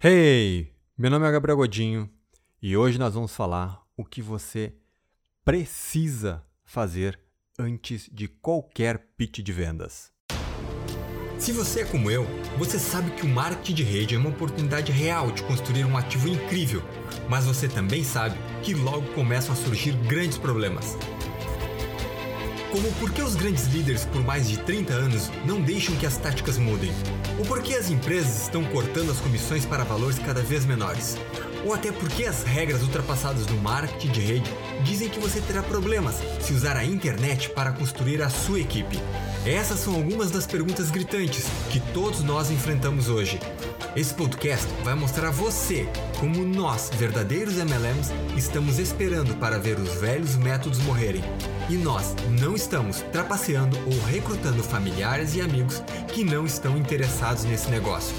Hey, meu nome é Gabriel Godinho e hoje nós vamos falar o que você precisa fazer antes de qualquer pitch de vendas. Se você é como eu, você sabe que o marketing de rede é uma oportunidade real de construir um ativo incrível, mas você também sabe que logo começam a surgir grandes problemas. Como por que os grandes líderes por mais de 30 anos não deixam que as táticas mudem? Ou por que as empresas estão cortando as comissões para valores cada vez menores? Ou até porque as regras ultrapassadas do marketing de rede dizem que você terá problemas se usar a internet para construir a sua equipe. Essas são algumas das perguntas gritantes que todos nós enfrentamos hoje. Esse podcast vai mostrar a você como nós, verdadeiros MLMs, estamos esperando para ver os velhos métodos morrerem. E nós não estamos trapaceando ou recrutando familiares e amigos que não estão interessados nesse negócio.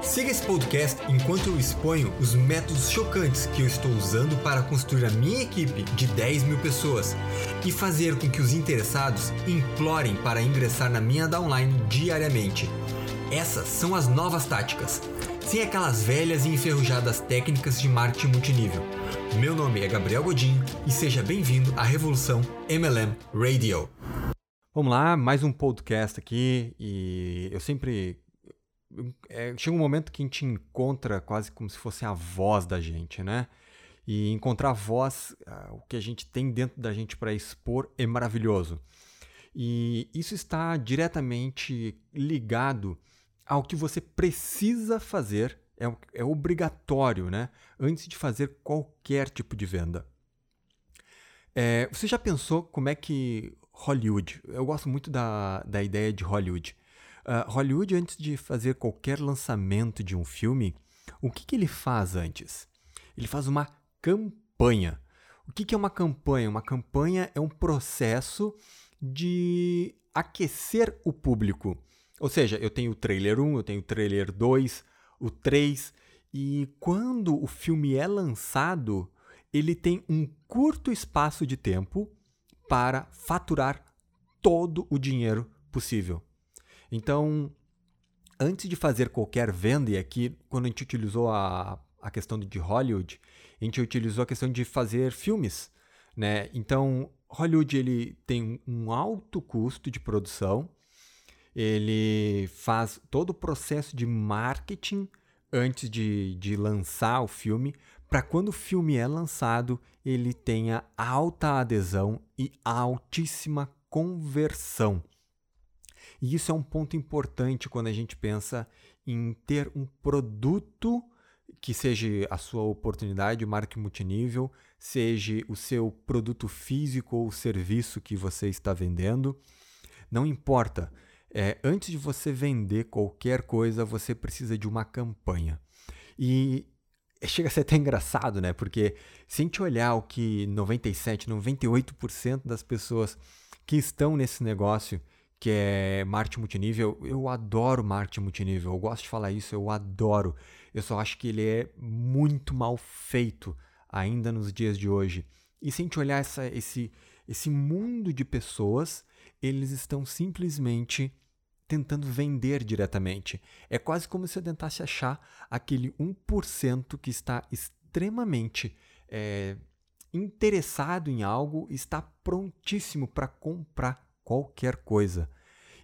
Siga esse podcast enquanto eu exponho os métodos chocantes que eu estou usando para construir a minha equipe de 10 mil pessoas e fazer com que os interessados implorem para ingressar na minha downline diariamente. Essas são as novas táticas, sem aquelas velhas e enferrujadas técnicas de marketing multinível. Meu nome é Gabriel Godinho e seja bem-vindo à Revolução MLM Radio. Vamos lá, mais um podcast aqui e eu sempre é, chega um momento que a gente encontra quase como se fosse a voz da gente, né? E encontrar a voz, uh, o que a gente tem dentro da gente para expor é maravilhoso. E isso está diretamente ligado ao que você precisa fazer, é, é obrigatório, né? Antes de fazer qualquer tipo de venda. É, você já pensou como é que Hollywood, eu gosto muito da, da ideia de Hollywood. Uh, Hollywood, antes de fazer qualquer lançamento de um filme, o que, que ele faz antes? Ele faz uma campanha. O que, que é uma campanha? Uma campanha é um processo de aquecer o público. Ou seja, eu tenho o trailer 1, eu tenho o trailer 2, o 3, e quando o filme é lançado, ele tem um curto espaço de tempo para faturar todo o dinheiro possível. Então, antes de fazer qualquer venda, e aqui quando a gente utilizou a, a questão de Hollywood, a gente utilizou a questão de fazer filmes, né? Então, Hollywood ele tem um alto custo de produção, ele faz todo o processo de marketing antes de, de lançar o filme, para quando o filme é lançado, ele tenha alta adesão e altíssima conversão. E isso é um ponto importante quando a gente pensa em ter um produto que seja a sua oportunidade, o marketing multinível, seja o seu produto físico ou serviço que você está vendendo. Não importa. É, antes de você vender qualquer coisa, você precisa de uma campanha. E chega a ser até engraçado, né? Porque se a gente olhar o que 97, 98% das pessoas que estão nesse negócio que é marketing multinível. Eu adoro marketing multinível, eu gosto de falar isso, eu adoro. Eu só acho que ele é muito mal feito ainda nos dias de hoje. E se a gente olhar essa, esse, esse mundo de pessoas, eles estão simplesmente tentando vender diretamente. É quase como se eu tentasse achar aquele 1% que está extremamente é, interessado em algo, está prontíssimo para comprar qualquer coisa.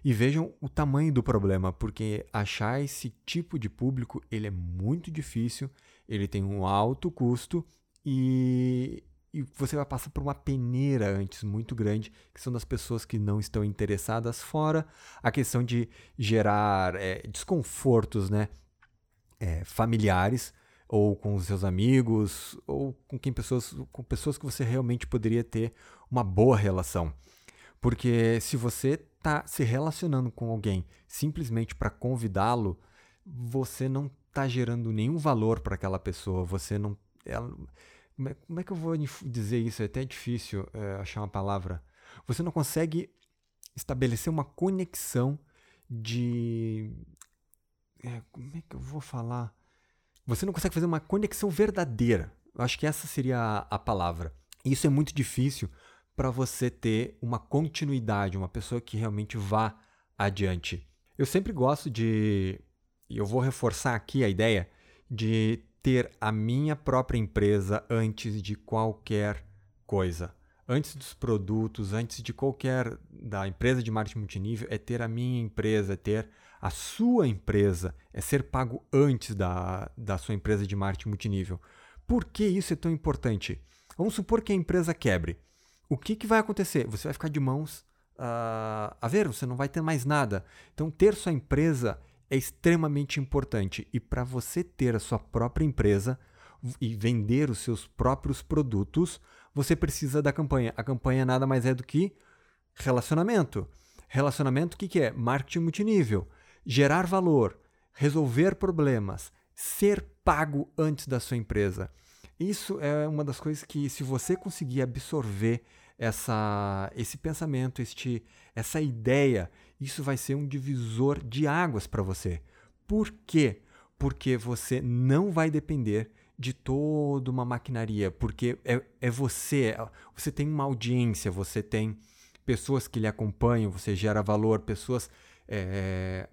E vejam o tamanho do problema, porque achar esse tipo de público ele é muito difícil, ele tem um alto custo e, e você vai passar por uma peneira antes muito grande, que são das pessoas que não estão interessadas, fora a questão de gerar é, desconfortos né, é, familiares ou com os seus amigos ou com quem pessoas com pessoas que você realmente poderia ter uma boa relação. Porque se você está se relacionando com alguém simplesmente para convidá-lo, você não está gerando nenhum valor para aquela pessoa. Você não. Ela, como, é, como, é, que eu vou dizer isso? É até difícil é, achar uma palavra. Você não consegue estabelecer uma conexão de. É, como é que eu vou falar? Você não consegue fazer uma conexão verdadeira. Eu acho que essa seria a, a palavra. Isso é muito difícil para você ter uma continuidade, uma pessoa que realmente vá adiante. Eu sempre gosto de, e eu vou reforçar aqui a ideia, de ter a minha própria empresa antes de qualquer coisa. Antes dos produtos, antes de qualquer da empresa de marketing multinível, é ter a minha empresa, é ter a sua empresa, é ser pago antes da, da sua empresa de marketing multinível. Por que isso é tão importante? Vamos supor que a empresa quebre. O que, que vai acontecer? Você vai ficar de mãos uh, a ver, você não vai ter mais nada. Então, ter sua empresa é extremamente importante. E para você ter a sua própria empresa e vender os seus próprios produtos, você precisa da campanha. A campanha nada mais é do que relacionamento. Relacionamento, o que, que é? Marketing multinível. Gerar valor, resolver problemas, ser pago antes da sua empresa. Isso é uma das coisas que, se você conseguir absorver essa, esse pensamento, este, essa ideia, isso vai ser um divisor de águas para você. Por quê? Porque você não vai depender de toda uma maquinaria, porque é, é você, é, você tem uma audiência, você tem pessoas que lhe acompanham, você gera valor, pessoas é,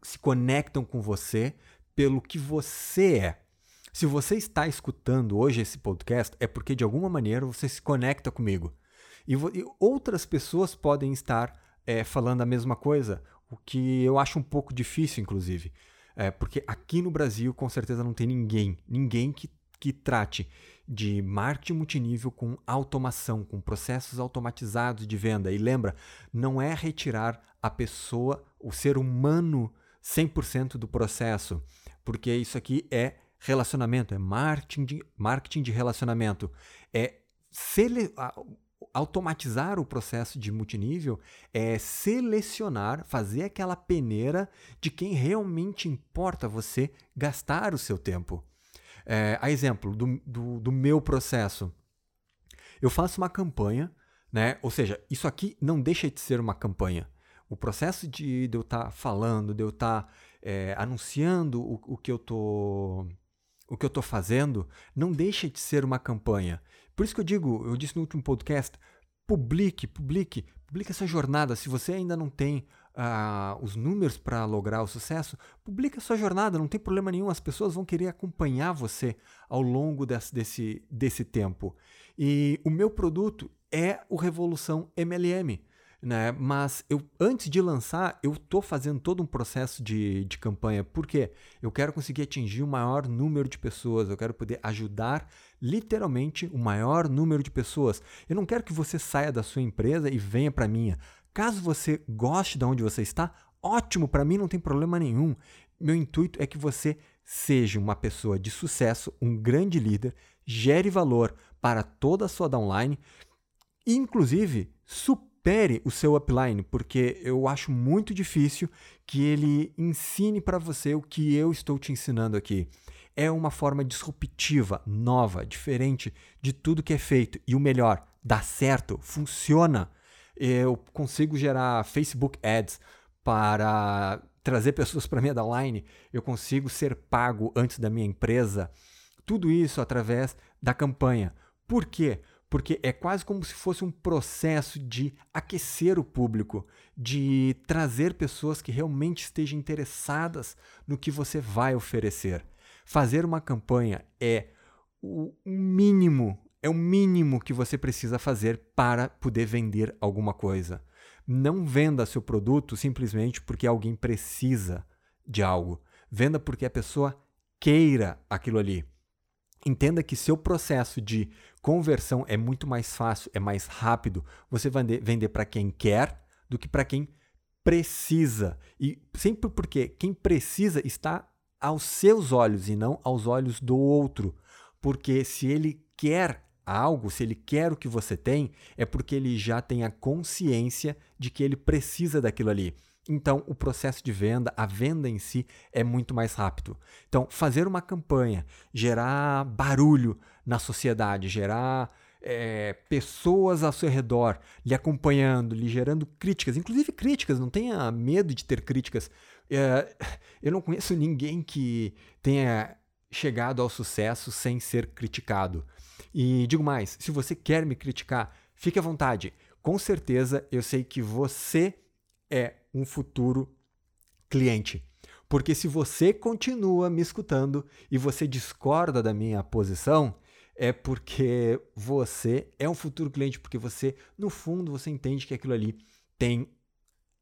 se conectam com você pelo que você é. Se você está escutando hoje esse podcast, é porque de alguma maneira você se conecta comigo. E, e outras pessoas podem estar é, falando a mesma coisa, o que eu acho um pouco difícil, inclusive. É, porque aqui no Brasil, com certeza, não tem ninguém, ninguém que, que trate de marketing multinível com automação, com processos automatizados de venda. E lembra, não é retirar a pessoa, o ser humano, 100% do processo, porque isso aqui é relacionamento, é marketing de, marketing de relacionamento. É sele, automatizar o processo de multinível é selecionar, fazer aquela peneira de quem realmente importa você gastar o seu tempo. É, a exemplo do, do, do meu processo, eu faço uma campanha, né? Ou seja, isso aqui não deixa de ser uma campanha. O processo de, de eu estar tá falando, de eu estar tá, é, anunciando o, o que eu tô o que eu estou fazendo não deixa de ser uma campanha. Por isso que eu digo, eu disse no último podcast, publique, publique, publique essa jornada. Se você ainda não tem uh, os números para lograr o sucesso, publique a sua jornada, não tem problema nenhum. As pessoas vão querer acompanhar você ao longo desse, desse, desse tempo. E o meu produto é o Revolução MLM né? Mas eu, antes de lançar, eu estou fazendo todo um processo de, de campanha. Por quê? Eu quero conseguir atingir o maior número de pessoas, eu quero poder ajudar literalmente o maior número de pessoas. Eu não quero que você saia da sua empresa e venha para minha. Caso você goste de onde você está, ótimo, para mim não tem problema nenhum. Meu intuito é que você seja uma pessoa de sucesso, um grande líder, gere valor para toda a sua downline, inclusive supere supere o seu upline, porque eu acho muito difícil que ele ensine para você o que eu estou te ensinando aqui. É uma forma disruptiva, nova, diferente de tudo que é feito. E o melhor, dá certo, funciona. Eu consigo gerar Facebook Ads para trazer pessoas para minha downline, eu consigo ser pago antes da minha empresa. Tudo isso através da campanha. Por quê? Porque é quase como se fosse um processo de aquecer o público, de trazer pessoas que realmente estejam interessadas no que você vai oferecer. Fazer uma campanha é o mínimo, é o mínimo que você precisa fazer para poder vender alguma coisa. Não venda seu produto simplesmente porque alguém precisa de algo. Venda porque a pessoa queira aquilo ali. Entenda que seu processo de conversão é muito mais fácil, é mais rápido. Você vai vender para quem quer do que para quem precisa. E sempre porque quem precisa está aos seus olhos e não aos olhos do outro. Porque se ele quer algo, se ele quer o que você tem, é porque ele já tem a consciência de que ele precisa daquilo ali. Então, o processo de venda, a venda em si, é muito mais rápido. Então, fazer uma campanha, gerar barulho na sociedade, gerar é, pessoas ao seu redor lhe acompanhando, lhe gerando críticas, inclusive críticas, não tenha medo de ter críticas. É, eu não conheço ninguém que tenha chegado ao sucesso sem ser criticado. E digo mais: se você quer me criticar, fique à vontade. Com certeza eu sei que você é um futuro cliente. Porque se você continua me escutando e você discorda da minha posição, é porque você é um futuro cliente, porque você, no fundo, você entende que aquilo ali tem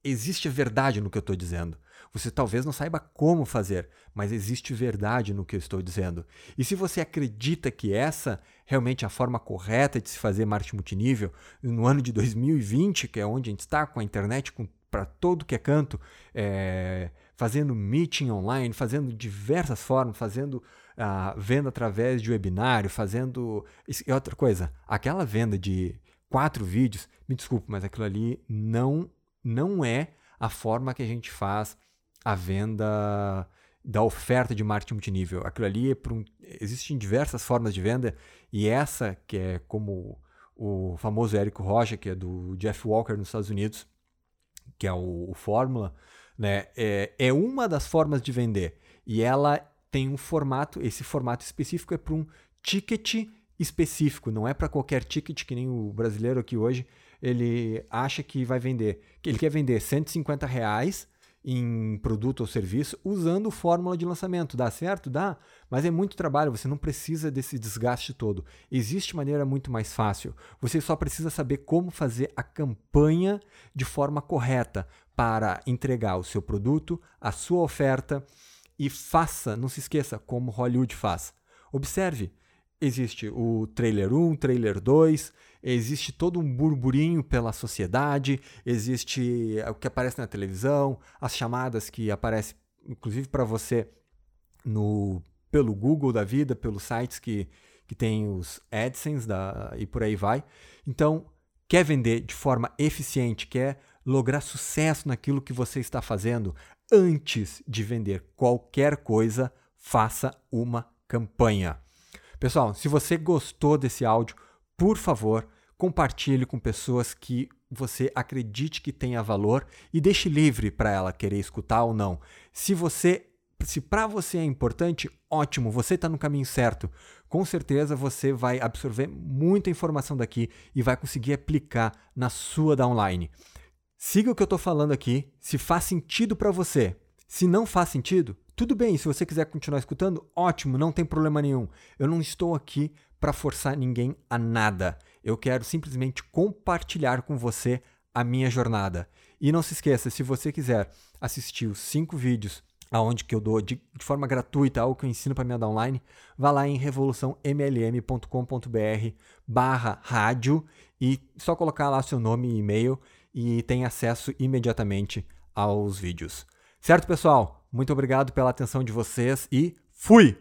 existe verdade no que eu estou dizendo. Você talvez não saiba como fazer, mas existe verdade no que eu estou dizendo. E se você acredita que essa realmente é a forma correta de se fazer marketing multinível, no ano de 2020, que é onde a gente está com a internet para todo que é canto, é, fazendo meeting online, fazendo diversas formas, fazendo uh, venda através de webinário, fazendo. E outra coisa, aquela venda de quatro vídeos, me desculpe, mas aquilo ali não não é a forma que a gente faz a venda da oferta de marketing multinível. Aquilo ali é um, existem diversas formas de venda e essa que é como o famoso Érico Rocha, que é do Jeff Walker nos Estados Unidos, que é o, o Fórmula, né, é, é uma das formas de vender e ela tem um formato, esse formato específico é para um ticket específico, não é para qualquer ticket que nem o brasileiro aqui hoje ele acha que vai vender, que ele quer vender 150 reais em produto ou serviço usando fórmula de lançamento. Dá certo? Dá, mas é muito trabalho, você não precisa desse desgaste todo. Existe maneira muito mais fácil. Você só precisa saber como fazer a campanha de forma correta para entregar o seu produto, a sua oferta e faça, não se esqueça como Hollywood faz. Observe, existe o trailer 1, trailer 2, existe todo um burburinho pela sociedade, existe o que aparece na televisão, as chamadas que aparecem, inclusive para você, no pelo Google da vida, pelos sites que, que tem os AdSense da, e por aí vai. Então, quer vender de forma eficiente, quer lograr sucesso naquilo que você está fazendo, antes de vender qualquer coisa, faça uma campanha. Pessoal, se você gostou desse áudio, por favor, compartilhe com pessoas que você acredite que tenha valor e deixe livre para ela querer escutar ou não. Se você se para você é importante, ótimo, você está no caminho certo. Com certeza você vai absorver muita informação daqui e vai conseguir aplicar na sua downline. Siga o que eu estou falando aqui, se faz sentido para você. Se não faz sentido, tudo bem, se você quiser continuar escutando, ótimo, não tem problema nenhum. Eu não estou aqui para forçar ninguém a nada. Eu quero simplesmente compartilhar com você a minha jornada. E não se esqueça, se você quiser assistir os cinco vídeos aonde que eu dou de, de forma gratuita algo que eu ensino para minha online, vá lá em revoluçãomlm.com.br barra rádio e só colocar lá seu nome e e-mail e tem acesso imediatamente aos vídeos. Certo, pessoal? Muito obrigado pela atenção de vocês e fui!